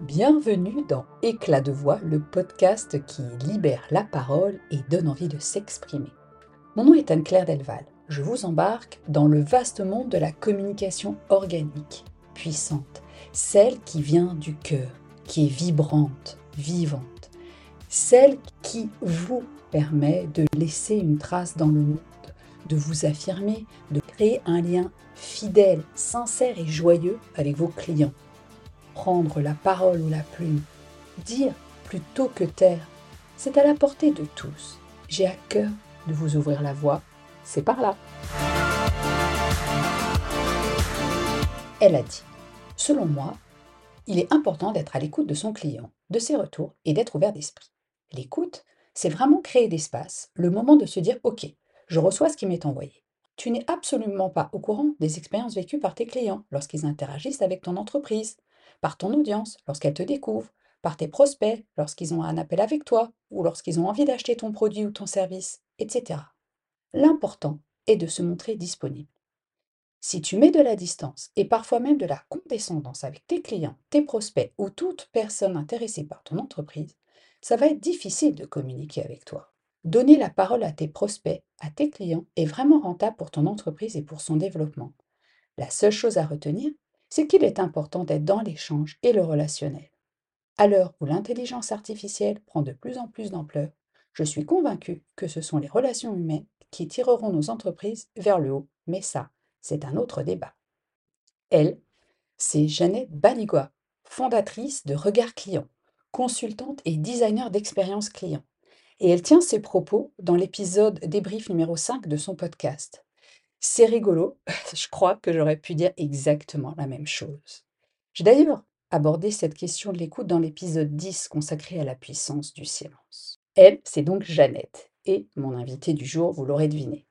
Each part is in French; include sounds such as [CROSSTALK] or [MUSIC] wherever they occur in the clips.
Bienvenue dans Éclat de voix, le podcast qui libère la parole et donne envie de s'exprimer. Mon nom est Anne-Claire Delval. Je vous embarque dans le vaste monde de la communication organique, puissante, celle qui vient du cœur, qui est vibrante, vivante, celle qui vous permet de laisser une trace dans le monde, de vous affirmer, de créer un lien fidèle, sincère et joyeux avec vos clients prendre la parole ou la plume, dire plutôt que taire, c'est à la portée de tous. J'ai à cœur de vous ouvrir la voie, c'est par là. Elle a dit, selon moi, il est important d'être à l'écoute de son client, de ses retours et d'être ouvert d'esprit. L'écoute, c'est vraiment créer d'espace, le moment de se dire, OK, je reçois ce qui m'est envoyé. Tu n'es absolument pas au courant des expériences vécues par tes clients lorsqu'ils interagissent avec ton entreprise par ton audience lorsqu'elle te découvre, par tes prospects lorsqu'ils ont un appel avec toi ou lorsqu'ils ont envie d'acheter ton produit ou ton service, etc. L'important est de se montrer disponible. Si tu mets de la distance et parfois même de la condescendance avec tes clients, tes prospects ou toute personne intéressée par ton entreprise, ça va être difficile de communiquer avec toi. Donner la parole à tes prospects, à tes clients est vraiment rentable pour ton entreprise et pour son développement. La seule chose à retenir, c'est qu'il est important d'être dans l'échange et le relationnel. À l'heure où l'intelligence artificielle prend de plus en plus d'ampleur, je suis convaincue que ce sont les relations humaines qui tireront nos entreprises vers le haut, mais ça, c'est un autre débat. Elle, c'est Jeannette Banigua, fondatrice de Regard Client, consultante et designer d'expérience client. Et elle tient ses propos dans l'épisode débrief numéro 5 de son podcast. C'est rigolo, [LAUGHS] je crois que j'aurais pu dire exactement la même chose. J'ai d'ailleurs abordé cette question de l'écoute dans l'épisode 10 consacré à la puissance du silence. Elle, c'est donc Jeannette, et mon invitée du jour, vous l'aurez deviné.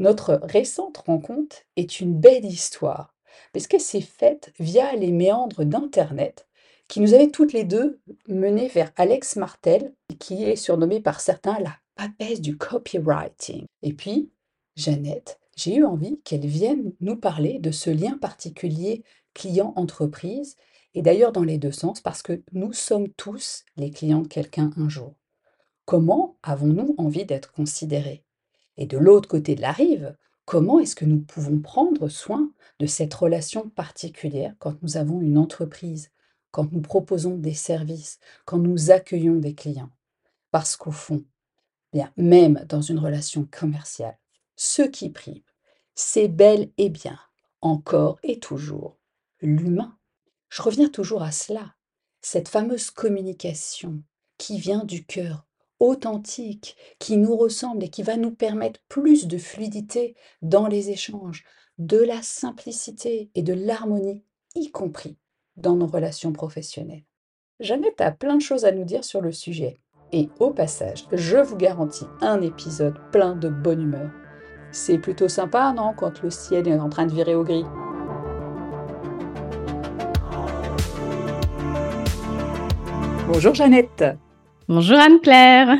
Notre récente rencontre est une belle histoire, parce qu'elle s'est faite via les méandres d'Internet, qui nous avaient toutes les deux menées vers Alex Martel, qui est surnommé par certains la papesse du copywriting. Et puis, Jeannette, j'ai eu envie qu'elle vienne nous parler de ce lien particulier client-entreprise, et d'ailleurs dans les deux sens, parce que nous sommes tous les clients de quelqu'un un jour. Comment avons-nous envie d'être considérés? Et de l'autre côté de la rive, comment est-ce que nous pouvons prendre soin de cette relation particulière quand nous avons une entreprise, quand nous proposons des services, quand nous accueillons des clients? Parce qu'au fond, bien, même dans une relation commerciale, ce qui prime, c'est bel et bien, encore et toujours, l'humain. Je reviens toujours à cela, cette fameuse communication qui vient du cœur, authentique, qui nous ressemble et qui va nous permettre plus de fluidité dans les échanges, de la simplicité et de l'harmonie, y compris dans nos relations professionnelles. Jeannette a plein de choses à nous dire sur le sujet. Et au passage, je vous garantis un épisode plein de bonne humeur c'est plutôt sympa, non, quand le ciel est en train de virer au gris? Bonjour Jeannette. Bonjour Anne-Claire.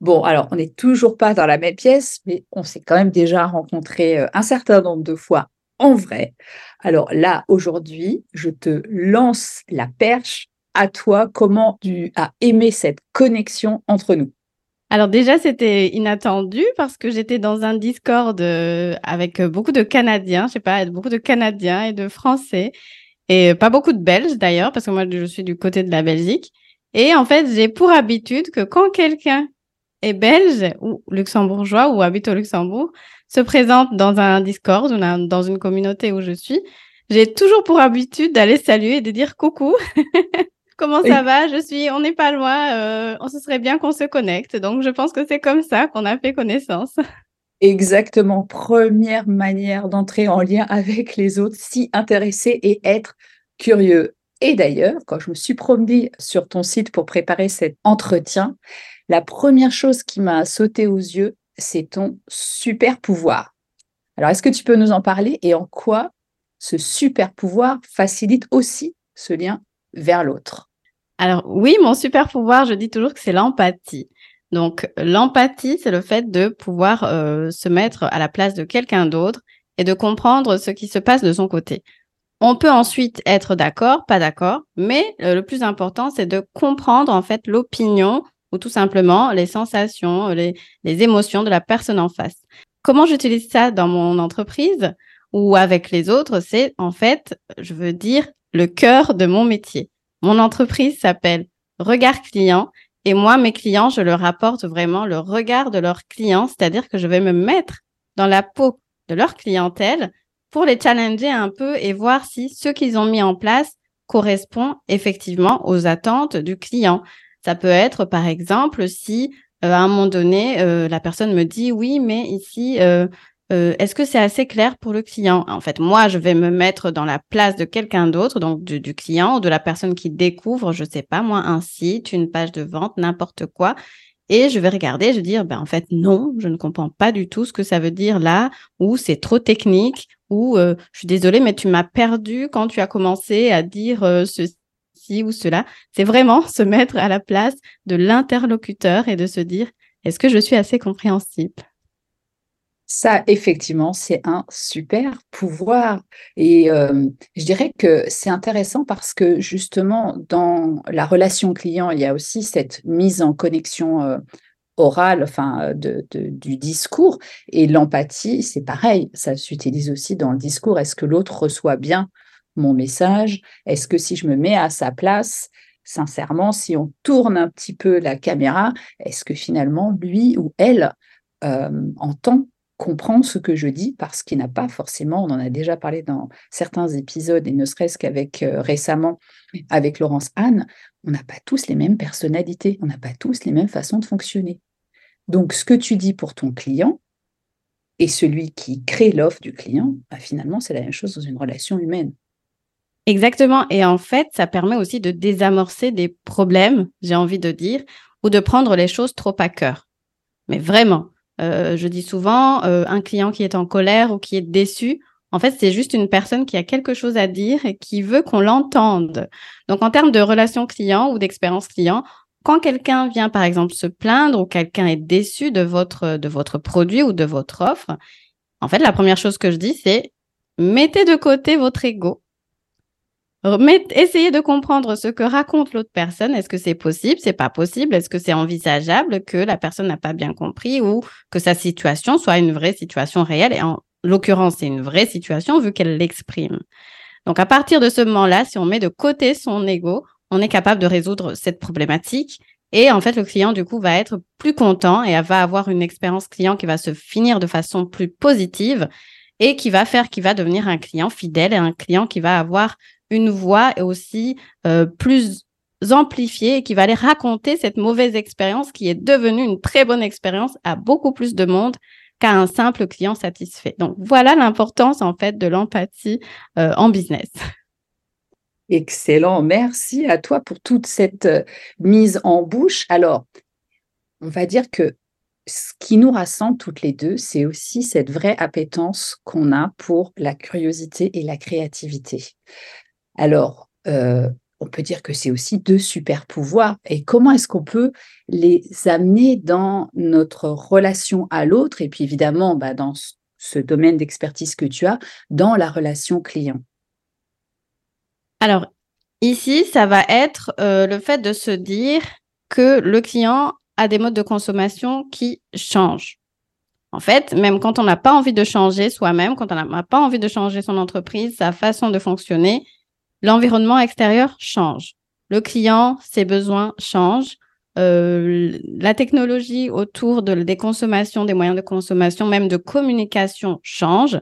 Bon, alors on n'est toujours pas dans la même pièce, mais on s'est quand même déjà rencontré euh, un certain nombre de fois en vrai. Alors là, aujourd'hui, je te lance la perche à toi. Comment tu as aimé cette connexion entre nous? Alors déjà, c'était inattendu parce que j'étais dans un Discord euh, avec euh, beaucoup de Canadiens, je sais pas, beaucoup de Canadiens et de Français et pas beaucoup de Belges d'ailleurs parce que moi je suis du côté de la Belgique. Et en fait, j'ai pour habitude que quand quelqu'un est belge ou luxembourgeois ou habite au Luxembourg se présente dans un Discord ou dans une communauté où je suis, j'ai toujours pour habitude d'aller saluer et de dire coucou. [LAUGHS] Comment ça va? Je suis, on n'est pas loin. Euh, on se serait bien qu'on se connecte. Donc, je pense que c'est comme ça qu'on a fait connaissance. [LAUGHS] Exactement. Première manière d'entrer en lien avec les autres, s'y intéresser et être curieux. Et d'ailleurs, quand je me suis promenée sur ton site pour préparer cet entretien, la première chose qui m'a sauté aux yeux, c'est ton super pouvoir. Alors, est-ce que tu peux nous en parler et en quoi ce super pouvoir facilite aussi ce lien vers l'autre? Alors oui, mon super pouvoir, je dis toujours que c'est l'empathie. Donc l'empathie, c'est le fait de pouvoir euh, se mettre à la place de quelqu'un d'autre et de comprendre ce qui se passe de son côté. On peut ensuite être d'accord, pas d'accord, mais euh, le plus important, c'est de comprendre en fait l'opinion ou tout simplement les sensations, les, les émotions de la personne en face. Comment j'utilise ça dans mon entreprise ou avec les autres C'est en fait, je veux dire, le cœur de mon métier. Mon entreprise s'appelle Regard Client et moi, mes clients, je leur apporte vraiment le regard de leurs clients, c'est-à-dire que je vais me mettre dans la peau de leur clientèle pour les challenger un peu et voir si ce qu'ils ont mis en place correspond effectivement aux attentes du client. Ça peut être, par exemple, si euh, à un moment donné, euh, la personne me dit oui, mais ici, euh, est-ce que c'est assez clair pour le client? En fait, moi, je vais me mettre dans la place de quelqu'un d'autre, donc du, client ou de la personne qui découvre, je sais pas moi, un site, une page de vente, n'importe quoi, et je vais regarder, je vais dire, ben, en fait, non, je ne comprends pas du tout ce que ça veut dire là, ou c'est trop technique, ou euh, je suis désolée, mais tu m'as perdu quand tu as commencé à dire euh, ceci ou cela. C'est vraiment [LAUGHS] se mettre à la place de l'interlocuteur et de se dire, est-ce que je suis assez compréhensible? Ça, effectivement, c'est un super pouvoir. Et je dirais que c'est intéressant parce que justement, dans la relation client, il y a aussi cette mise en connexion orale, enfin, de, du discours. Et l'empathie, c'est pareil, ça s'utilise aussi dans le discours. Est-ce que l'autre reçoit bien mon message? Est-ce que si je me mets à sa place, sincèrement, si on tourne un petit peu la caméra, est-ce que finalement, lui ou elle entend comprend ce que je dis parce qu'il n'a pas forcément, on en a déjà parlé dans certains épisodes et ne serait-ce qu'avec euh, récemment avec Laurence Anne, on n'a pas tous les mêmes personnalités, on n'a pas tous les mêmes façons de fonctionner. Donc ce que tu dis pour ton client et celui qui crée l'offre du client, bah, finalement c'est la même chose dans une relation humaine. Exactement. Et en fait, ça permet aussi de désamorcer des problèmes, j'ai envie de dire, ou de prendre les choses trop à cœur. Mais vraiment, euh, je dis souvent, euh, un client qui est en colère ou qui est déçu, en fait, c'est juste une personne qui a quelque chose à dire et qui veut qu'on l'entende. Donc, en termes de relation client ou d'expérience client, quand quelqu'un vient, par exemple, se plaindre ou quelqu'un est déçu de votre, de votre produit ou de votre offre, en fait, la première chose que je dis, c'est mettez de côté votre ego essayez de comprendre ce que raconte l'autre personne. Est-ce que c'est possible? C'est pas possible Est-ce que c'est envisageable que la personne n'a pas bien compris ou que sa situation soit une vraie situation réelle? Et en l'occurrence, c'est une vraie situation vu qu'elle l'exprime. Donc, à partir de ce moment-là, si on met de côté son ego, on est capable de résoudre cette problématique. Et en fait, le client, du coup, va être plus content et va avoir une expérience client qui va se finir de façon plus positive et qui va faire qu'il va devenir un client fidèle et un client qui va avoir une voix aussi euh, plus amplifiée et qui va aller raconter cette mauvaise expérience qui est devenue une très bonne expérience à beaucoup plus de monde qu'à un simple client satisfait. Donc voilà l'importance en fait de l'empathie euh, en business. Excellent, merci à toi pour toute cette euh, mise en bouche. Alors, on va dire que ce qui nous rassemble toutes les deux, c'est aussi cette vraie appétence qu'on a pour la curiosité et la créativité. Alors, euh, on peut dire que c'est aussi deux super pouvoirs. Et comment est-ce qu'on peut les amener dans notre relation à l'autre et puis évidemment bah, dans ce domaine d'expertise que tu as, dans la relation client? Alors, ici, ça va être euh, le fait de se dire que le client a des modes de consommation qui changent. En fait, même quand on n'a pas envie de changer soi-même, quand on n'a pas envie de changer son entreprise, sa façon de fonctionner, l'environnement extérieur change. Le client, ses besoins changent. Euh, la technologie autour de, des consommations, des moyens de consommation, même de communication change.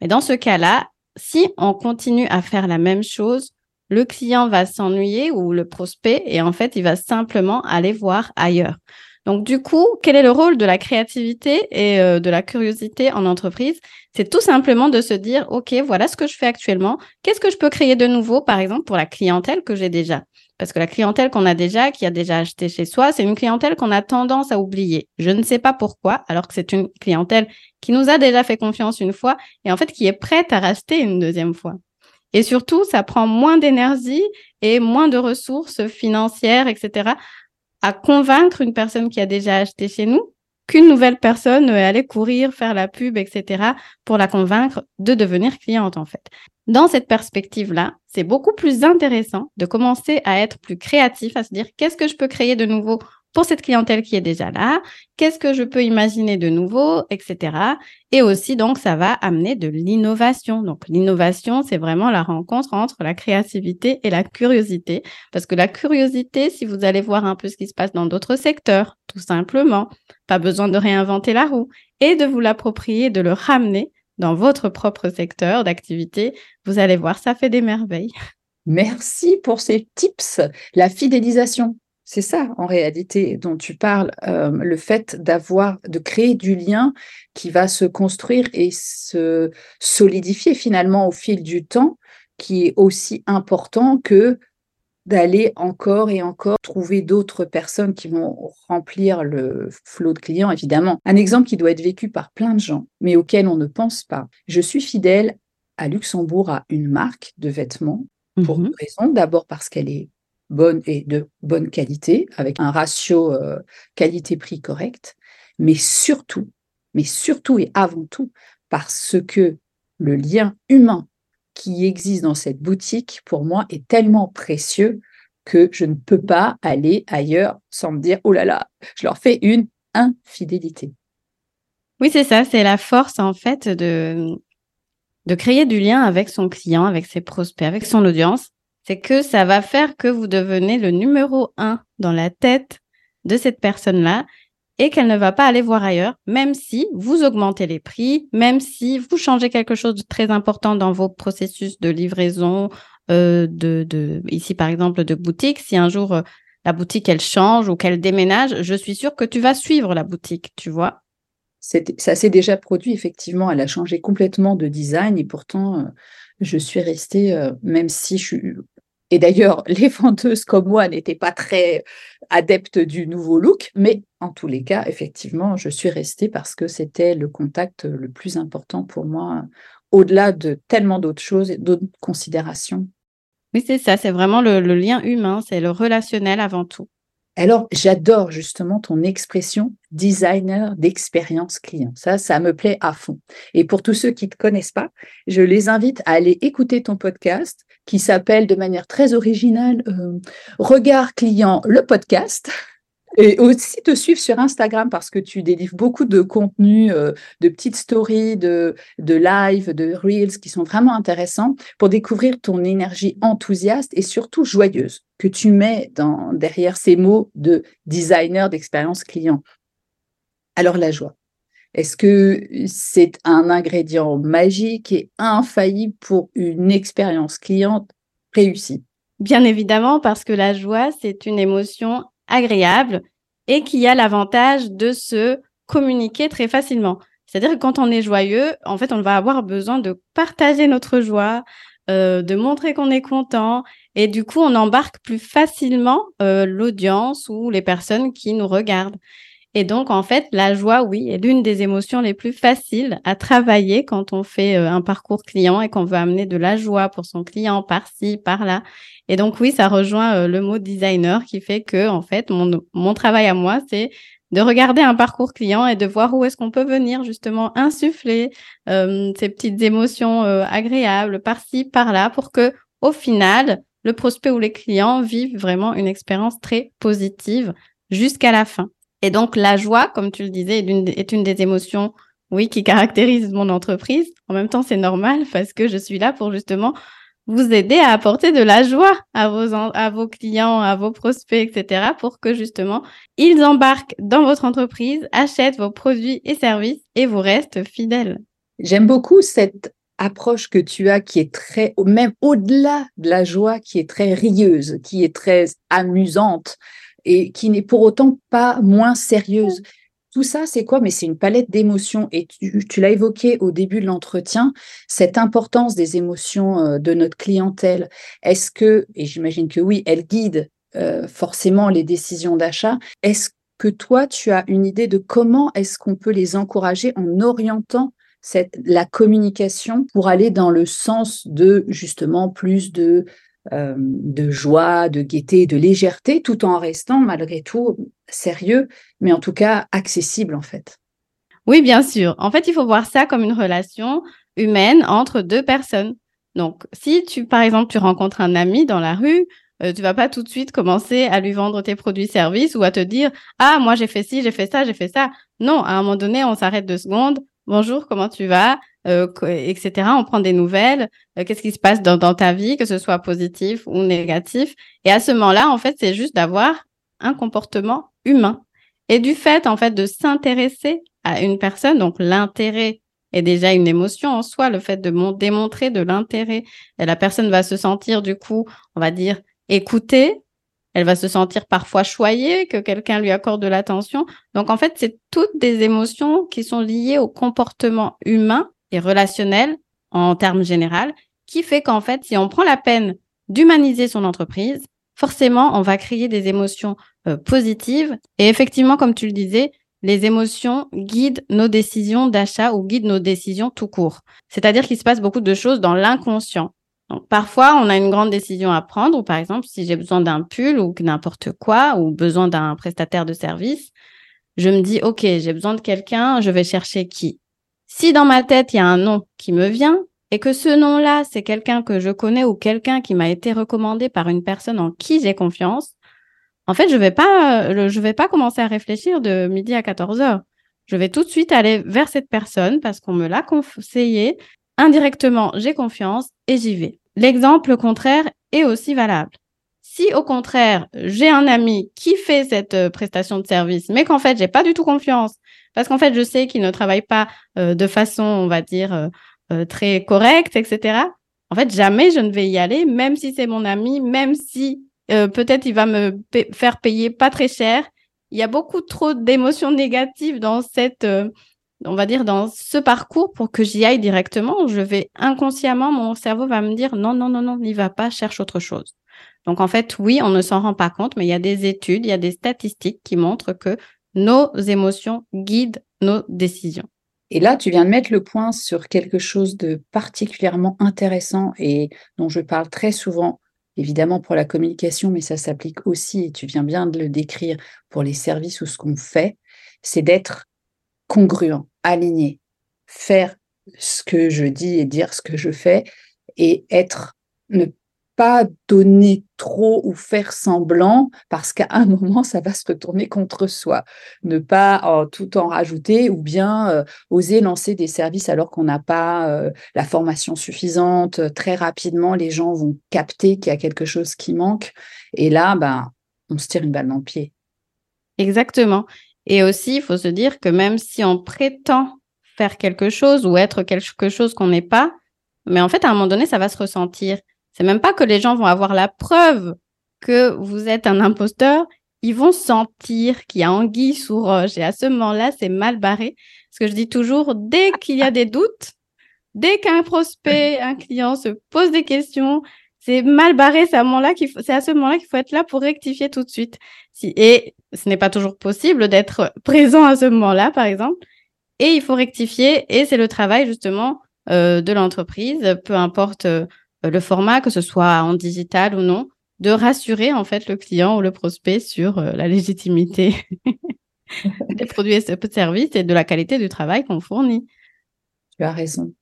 Mais dans ce cas-là, si on continue à faire la même chose, le client va s'ennuyer ou le prospect et en fait, il va simplement aller voir ailleurs. Donc, du coup, quel est le rôle de la créativité et euh, de la curiosité en entreprise? C'est tout simplement de se dire, OK, voilà ce que je fais actuellement. Qu'est-ce que je peux créer de nouveau, par exemple, pour la clientèle que j'ai déjà? Parce que la clientèle qu'on a déjà, qui a déjà acheté chez soi, c'est une clientèle qu'on a tendance à oublier. Je ne sais pas pourquoi, alors que c'est une clientèle qui nous a déjà fait confiance une fois et en fait qui est prête à racheter une deuxième fois. Et surtout, ça prend moins d'énergie et moins de ressources financières, etc., à convaincre une personne qui a déjà acheté chez nous qu'une nouvelle personne allée courir, faire la pub, etc., pour la convaincre de devenir cliente, en fait. Dans cette perspective-là, c'est beaucoup plus intéressant de commencer à être plus créatif, à se dire qu'est-ce que je peux créer de nouveau pour cette clientèle qui est déjà là, qu'est-ce que je peux imaginer de nouveau, etc. Et aussi, donc, ça va amener de l'innovation. Donc, l'innovation, c'est vraiment la rencontre entre la créativité et la curiosité. Parce que la curiosité, si vous allez voir un peu ce qui se passe dans d'autres secteurs, tout simplement, pas besoin de réinventer la roue et de vous l'approprier, de le ramener dans votre propre secteur d'activité, vous allez voir, ça fait des merveilles. Merci pour ces tips. La fidélisation, c'est ça, en réalité, dont tu parles, euh, le fait d'avoir, de créer du lien qui va se construire et se solidifier finalement au fil du temps, qui est aussi important que d'aller encore et encore trouver d'autres personnes qui vont remplir le flot de clients, évidemment. Un exemple qui doit être vécu par plein de gens, mais auquel on ne pense pas. Je suis fidèle à Luxembourg à une marque de vêtements pour mmh deux raisons. D'abord parce qu'elle est bonne et de bonne qualité, avec un ratio euh, qualité-prix correct, mais surtout, mais surtout et avant tout, parce que le lien humain qui existe dans cette boutique, pour moi, est tellement précieux que je ne peux pas aller ailleurs sans me dire, oh là là, je leur fais une infidélité. Oui, c'est ça, c'est la force en fait de, de créer du lien avec son client, avec ses prospects, avec son audience c'est que ça va faire que vous devenez le numéro un dans la tête de cette personne-là et qu'elle ne va pas aller voir ailleurs, même si vous augmentez les prix, même si vous changez quelque chose de très important dans vos processus de livraison, euh, de, ici par exemple de boutique. Si un jour euh, la boutique elle change ou qu'elle déménage, je suis sûre que tu vas suivre la boutique, tu vois. Ça s'est déjà produit, effectivement. Elle a changé complètement de design et pourtant, euh, je suis restée, même si je suis et d'ailleurs, [LAUGHS] les vendeuses comme moi n'étaient pas très adeptes du nouveau look, mais en tous les cas, effectivement, je suis restée parce que c'était le contact le plus important pour moi, au-delà de tellement d'autres choses et d'autres considérations. Oui, c'est ça, c'est vraiment le, lien humain, c'est le relationnel avant tout. Alors, j'adore justement ton expression designer d'expérience client. Ça, ça me plaît à fond. Et pour tous ceux qui ne te connaissent pas, je les invite à aller écouter ton podcast qui s'appelle de manière très originale euh, Regard client, le podcast. Et aussi te suivre sur Instagram parce que tu délivres beaucoup de contenu, euh, de petites stories, de, de live, de reels qui sont vraiment intéressants pour découvrir ton énergie enthousiaste et surtout joyeuse que tu mets derrière ces mots de designer d'expérience client. Alors la joie. Est-ce que c'est un ingrédient magique et infaillible pour une expérience cliente réussie? Bien évidemment, parce que la joie, c'est une émotion agréable et qui a l'avantage de se communiquer très facilement. C'est-à-dire que quand on est joyeux, en fait, on va avoir besoin de partager notre joie, euh, de montrer qu'on est content, et du coup, on embarque plus facilement euh, l'audience ou les personnes qui nous regardent. Et donc, en fait, la joie, oui, est l'une des émotions les plus faciles à travailler quand on fait euh, un parcours client et qu'on veut amener de la joie pour son client par-ci, par-là. Et donc, oui, ça rejoint euh, le mot designer qui fait que, en fait, mon, travail à moi, c'est de regarder un parcours client et de voir où est-ce qu'on peut venir justement insuffler euh, ces petites émotions agréables par-ci, par-là pour que, au final, le prospect ou les clients vivent vraiment une expérience très positive jusqu'à la fin. Et donc, la joie, comme tu le disais, est une, des émotions, oui, qui caractérise mon entreprise. En même temps, c'est normal parce que je suis là pour justement vous aider à apporter de la joie à vos, à vos clients, à vos prospects, etc., pour que justement ils embarquent dans votre entreprise, achètent vos produits et services et vous restent fidèles. J'aime beaucoup cette approche que tu as qui est très, même au-delà de la joie, qui est très rieuse, qui est très amusante et qui n'est pour autant pas moins sérieuse. Tout ça, c'est quoi? Mais c'est une palette d'émotions. Et tu, l'as évoqué au début de l'entretien, cette importance des émotions euh, de notre clientèle. Est-ce que, et j'imagine que oui, elle guide euh, forcément les décisions d'achat. Est-ce que toi, tu as une idée de comment est-ce qu'on peut les encourager en orientant cette, la communication pour aller dans le sens de justement plus de de joie, de gaieté, de légèreté, tout en restant malgré tout sérieux, mais en tout cas accessible en fait. Oui, bien sûr. En fait, il faut voir ça comme une relation humaine entre deux personnes. Donc, si tu, par exemple, tu rencontres un ami dans la rue, euh, tu vas pas tout de suite commencer à lui vendre tes produits-services ou à te dire ah moi j'ai fait ci, j'ai fait ça, j'ai fait ça. Non, à un moment donné, on s'arrête deux secondes. Bonjour, comment tu vas, euh, etc. On prend des nouvelles. Euh, qu'est-ce qui se passe dans, ta vie, que ce soit positif ou négatif? Et à ce moment-là, en fait, c'est juste d'avoir un comportement humain. Et du fait, en fait, de s'intéresser à une personne, donc l'intérêt est déjà une émotion en soi, le fait de démontrer de l'intérêt. La personne va se sentir, du coup, on va dire, écoutée. Elle va se sentir parfois choyée, que quelqu'un lui accorde de l'attention. Donc, en fait, c'est toutes des émotions qui sont liées au comportement humain et relationnel en termes généraux, qui fait qu'en fait, si on prend la peine d'humaniser son entreprise, forcément, on va créer des émotions euh, positives. Et effectivement, comme tu le disais, les émotions guident nos décisions d'achat ou guident nos décisions tout court. C'est-à-dire qu'il se passe beaucoup de choses dans l'inconscient. Donc, parfois, on a une grande décision à prendre, ou par exemple, si j'ai besoin d'un pull ou n'importe quoi, ou besoin d'un prestataire de service, je me dis, OK, j'ai besoin de quelqu'un, je vais chercher qui? Si dans ma tête, il y a un nom qui me vient, et que ce nom-là, c'est quelqu'un que je connais ou quelqu'un qui m'a été recommandé par une personne en qui j'ai confiance, en fait, je vais euh, vais pas commencer à réfléchir de midi à 14 heures. Je vais tout de suite aller vers cette personne parce qu'on me l'a conseillé. Indirectement, j'ai confiance et j'y vais. L'exemple contraire est aussi valable. Si au contraire, j'ai un ami qui fait cette euh, prestation de service, mais qu'en fait, j'ai pas du tout confiance, parce qu'en fait, je sais qu'il ne travaille pas euh, de façon, on va dire, très correcte, etc. En fait, jamais je ne vais y aller, même si c'est mon ami, même si euh, peut-être il va me faire payer pas très cher. Il y a beaucoup trop d'émotions négatives dans cette, euh, on va dire, dans ce parcours pour que j'y aille directement. Je vais inconsciemment, mon cerveau va me dire non, non, non, non, n'y va pas, cherche autre chose. Donc en fait, oui, on ne s'en rend pas compte, mais il y a des études, il y a des statistiques qui montrent que nos émotions guident nos décisions. Et là, tu viens de mettre le point sur quelque chose de particulièrement intéressant et dont je parle très souvent évidemment pour la communication, mais ça s'applique aussi, et tu viens bien de le décrire, pour les services ou ce qu'on fait, c'est d'être congruent, aligné, faire ce que je dis et dire ce que je fais, et être, ne donner trop ou faire semblant parce qu'à un moment, ça va se retourner contre soi. Ne pas tout en rajouter ou bien euh, oser lancer des services alors qu'on n'a pas euh, la formation suffisante. Très rapidement, les gens vont capter qu'il y a quelque chose qui manque. Et là, ben, on se tire une balle dans le pied. Exactement. Et aussi, il faut se dire que même si on prétend faire quelque chose ou être quelque chose qu'on n'est pas, mais en fait, à un moment donné, ça va se ressentir. C'est même pas que les gens vont avoir la preuve que vous êtes un imposteur. Ils vont sentir qu'il y a anguille sous roche. Et à ce moment-là, c'est mal barré. Ce que je dis toujours, dès qu'il y a des doutes, dès qu'un prospect, un client se pose des questions, c'est mal barré. C'est à, moment-là qu'il à ce moment-là qu'il faut être là pour rectifier tout de suite. Et ce n'est pas toujours possible d'être présent à ce moment-là, par exemple. Et il faut rectifier. Et c'est le travail, justement, euh, de l'entreprise, peu importe euh, le format, que ce soit en digital ou non, de rassurer en fait le client ou le prospect sur euh, la légitimité [LAUGHS] des produits et services et de la qualité du travail qu'on fournit. Tu as raison.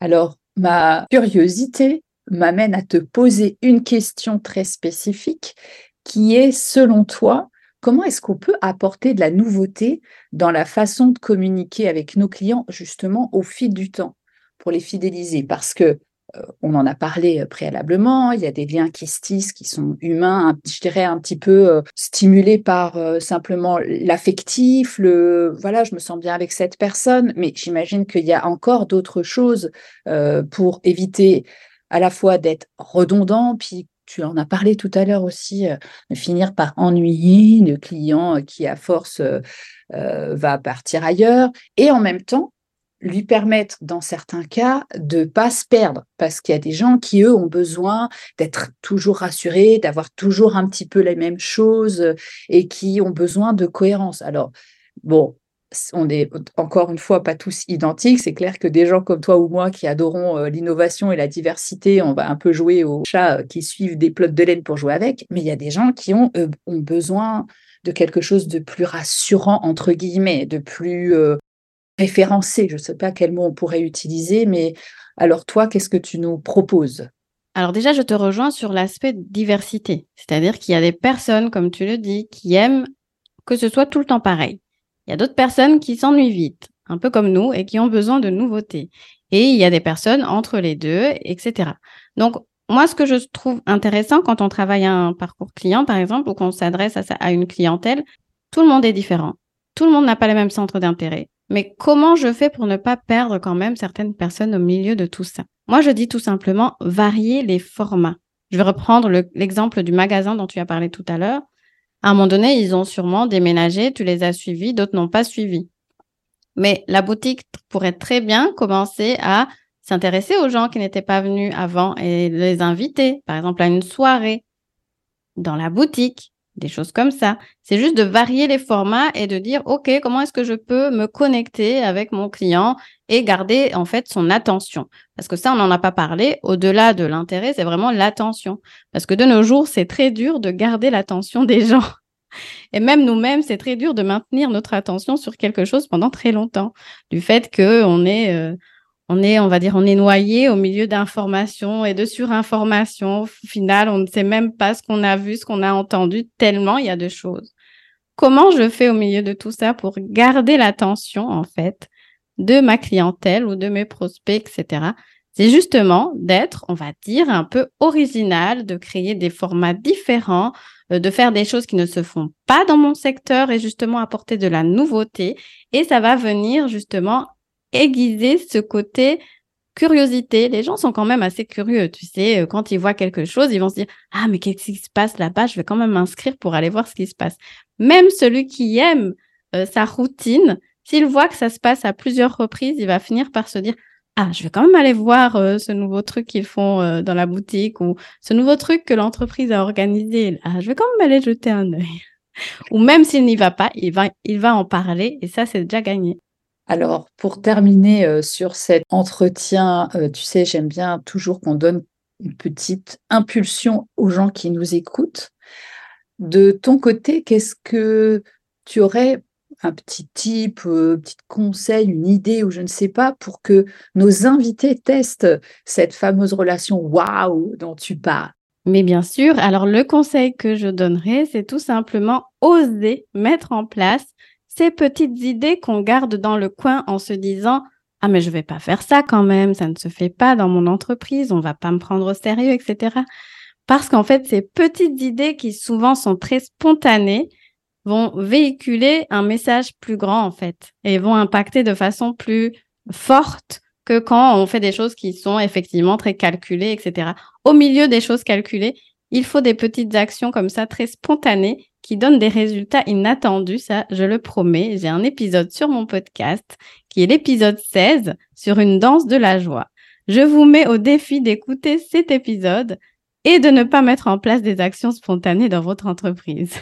Alors, ma curiosité m'amène à te poser une question très spécifique qui est, selon toi, comment est-ce qu'on peut apporter de la nouveauté dans la façon de communiquer avec nos clients justement au fil du temps pour les fidéliser? Parce que euh, on en a parlé euh, préalablement, il y a des liens qui se tissent, qui sont humains, je dirais un petit peu euh, stimulés par simplement l'affectif, le voilà, je me sens bien avec cette personne, mais j'imagine qu'il y a encore d'autres choses pour éviter à la fois d'être redondant, puis tu en as parlé tout à l'heure aussi, de finir par ennuyer le client qui à force va partir ailleurs, et en même temps lui permettre, dans certains cas, de pas se perdre, parce qu'il y a des gens qui, eux, ont besoin d'être toujours rassurés, d'avoir toujours un petit peu les mêmes choses et qui ont besoin de cohérence. Alors, bon, on est encore une fois pas tous identiques. C'est clair que des gens comme toi ou moi qui adorons euh, l'innovation et la diversité, on va un peu jouer aux chats euh, qui suivent des plots de laine pour jouer avec. Mais il y a des gens qui ont, ont besoin de quelque chose de plus rassurant, entre guillemets, de plus référencé. Je ne sais pas quel mot on pourrait utiliser, mais alors toi, qu'est-ce que tu nous proposes? Alors déjà, je te rejoins sur l'aspect diversité, c'est-à-dire qu'il y a des personnes, comme tu le dis, qui aiment que ce soit tout le temps pareil. Il y a d'autres personnes qui s'ennuient vite, un peu comme nous, et qui ont besoin de nouveautés. Et il y a des personnes entre les deux, etc. Donc, moi, ce que je trouve intéressant quand on travaille un parcours client, par exemple, ou qu'on s'adresse à, à une clientèle, tout le monde est différent. Tout le monde n'a pas les mêmes centres d'intérêt. Mais comment je fais pour ne pas perdre quand même certaines personnes au milieu de tout ça? Moi, je dis tout simplement varier les formats. Je vais reprendre l'exemple du magasin dont tu as parlé tout à l'heure. À un moment donné, ils ont sûrement déménagé, tu les as suivis, d'autres n'ont pas suivi. Mais la boutique pourrait très bien commencer à s'intéresser aux gens qui n'étaient pas venus avant et les inviter, par exemple, à une soirée dans la boutique des choses comme ça. C'est juste de varier les formats et de dire, OK, comment est-ce que je peux me connecter avec mon client et garder en fait son attention? Parce que ça, on n'en a pas parlé. Au-delà de l'intérêt, c'est vraiment l'attention. Parce que de nos jours, c'est très dur de garder l'attention des gens. [LAUGHS] Et même nous-mêmes, c'est très dur de maintenir notre attention sur quelque chose pendant très longtemps. Du fait qu'on est... Euh, on est, on va dire, on est noyé au milieu d'informations et de surinformations. Au final, on ne sait même pas ce qu'on a vu, ce qu'on a entendu, tellement il y a de choses. Comment je fais au milieu de tout ça pour garder l'attention, en fait, de ma clientèle ou de mes prospects, etc. C'est justement d'être, on va dire, un peu original, de créer des formats différents, euh, de faire des choses qui ne se font pas dans mon secteur et justement apporter de la nouveauté. Et ça va venir justement aiguiser ce côté curiosité. Les gens sont quand même assez curieux, tu sais, euh, quand ils voient quelque chose, ils vont se dire "Ah, mais qu'est-ce qui se passe là-bas? Je vais quand même m'inscrire pour aller voir ce qui se passe." Même celui qui aime euh, sa routine, s'il voit que ça se passe à plusieurs reprises, il va finir par se dire ah, je vais quand même aller voir euh, ce nouveau truc qu'ils font dans la boutique ou ce nouveau truc que l'entreprise a organisé. Ah, je vais quand même aller jeter un œil. ou même s'il n'y va pas, il va, il va en parler et ça, c'est déjà gagné. Alors, pour terminer euh, sur cet entretien, euh, tu sais, j'aime bien toujours qu'on donne une petite impulsion aux gens qui nous écoutent. De ton côté, qu'est-ce que tu aurais un petit type, un euh, petit conseil, une idée ou je ne sais pas pour que nos invités testent cette fameuse relation waouh dont tu parles? Mais bien sûr, alors le conseil que je donnerais, c'est tout simplement oser mettre en place ces petites idées qu'on garde dans le coin en se disant ah mais je vais pas faire ça quand même, ça ne se fait pas dans mon entreprise, on va pas me prendre au sérieux, etc. Parce qu'en fait, ces petites idées qui souvent sont très spontanées vont véhiculer un message plus grand en fait et vont impacter de façon plus forte que quand on fait des choses qui sont effectivement très calculées, etc. Au milieu des choses calculées, il faut des petites actions comme ça très spontanées qui donne des résultats inattendus, ça je le promets. J'ai un épisode sur mon podcast qui est l'épisode 16 sur une danse de la joie. Je vous mets au défi d'écouter cet épisode et de ne pas mettre en place des actions spontanées dans votre entreprise.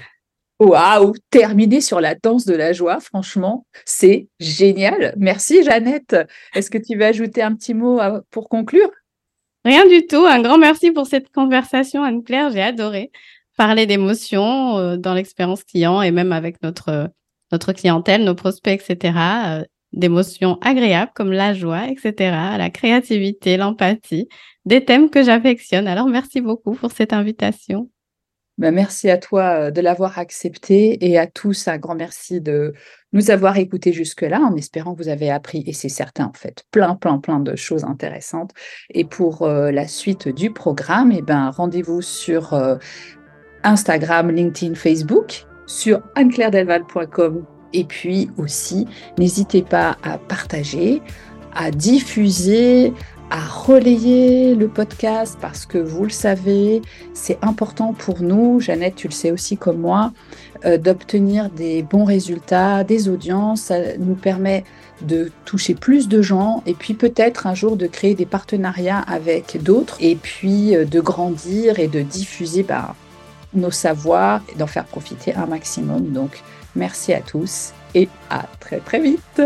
Waouh, terminer sur la danse de la joie, franchement, c'est génial. Merci Jeannette. Est-ce que tu veux ajouter un petit mot euh, pour conclure? Rien du tout. Un grand merci pour cette conversation, Anne-Claire. J'ai adoré parler d'émotions euh, dans l'expérience client et même avec notre, notre clientèle, nos prospects, etc. Euh, d'émotions agréables comme la joie, etc. La créativité, l'empathie, des thèmes que j'affectionne. Alors, merci beaucoup pour cette invitation. Ben, merci à toi euh, de l'avoir accepté et à tous un grand merci de nous avoir écoutés jusque-là en espérant que vous avez appris, et c'est certain en fait, plein, plein, plein de choses intéressantes. Et pour la suite du programme, eh ben, rendez-vous sur Instagram, LinkedIn, Facebook, sur anneclairdelval.com. Et puis aussi, n'hésitez pas à partager, à diffuser, à relayer le podcast parce que vous le savez, c'est important pour nous, Jeannette, tu le sais aussi comme moi, euh, d'obtenir des bons résultats, des audiences. Ça nous permet de toucher plus de gens et puis peut-être un jour de créer des partenariats avec d'autres et puis euh, de grandir et de diffuser bah, nos savoirs et d'en faire profiter un maximum. Donc merci à tous et à très très vite.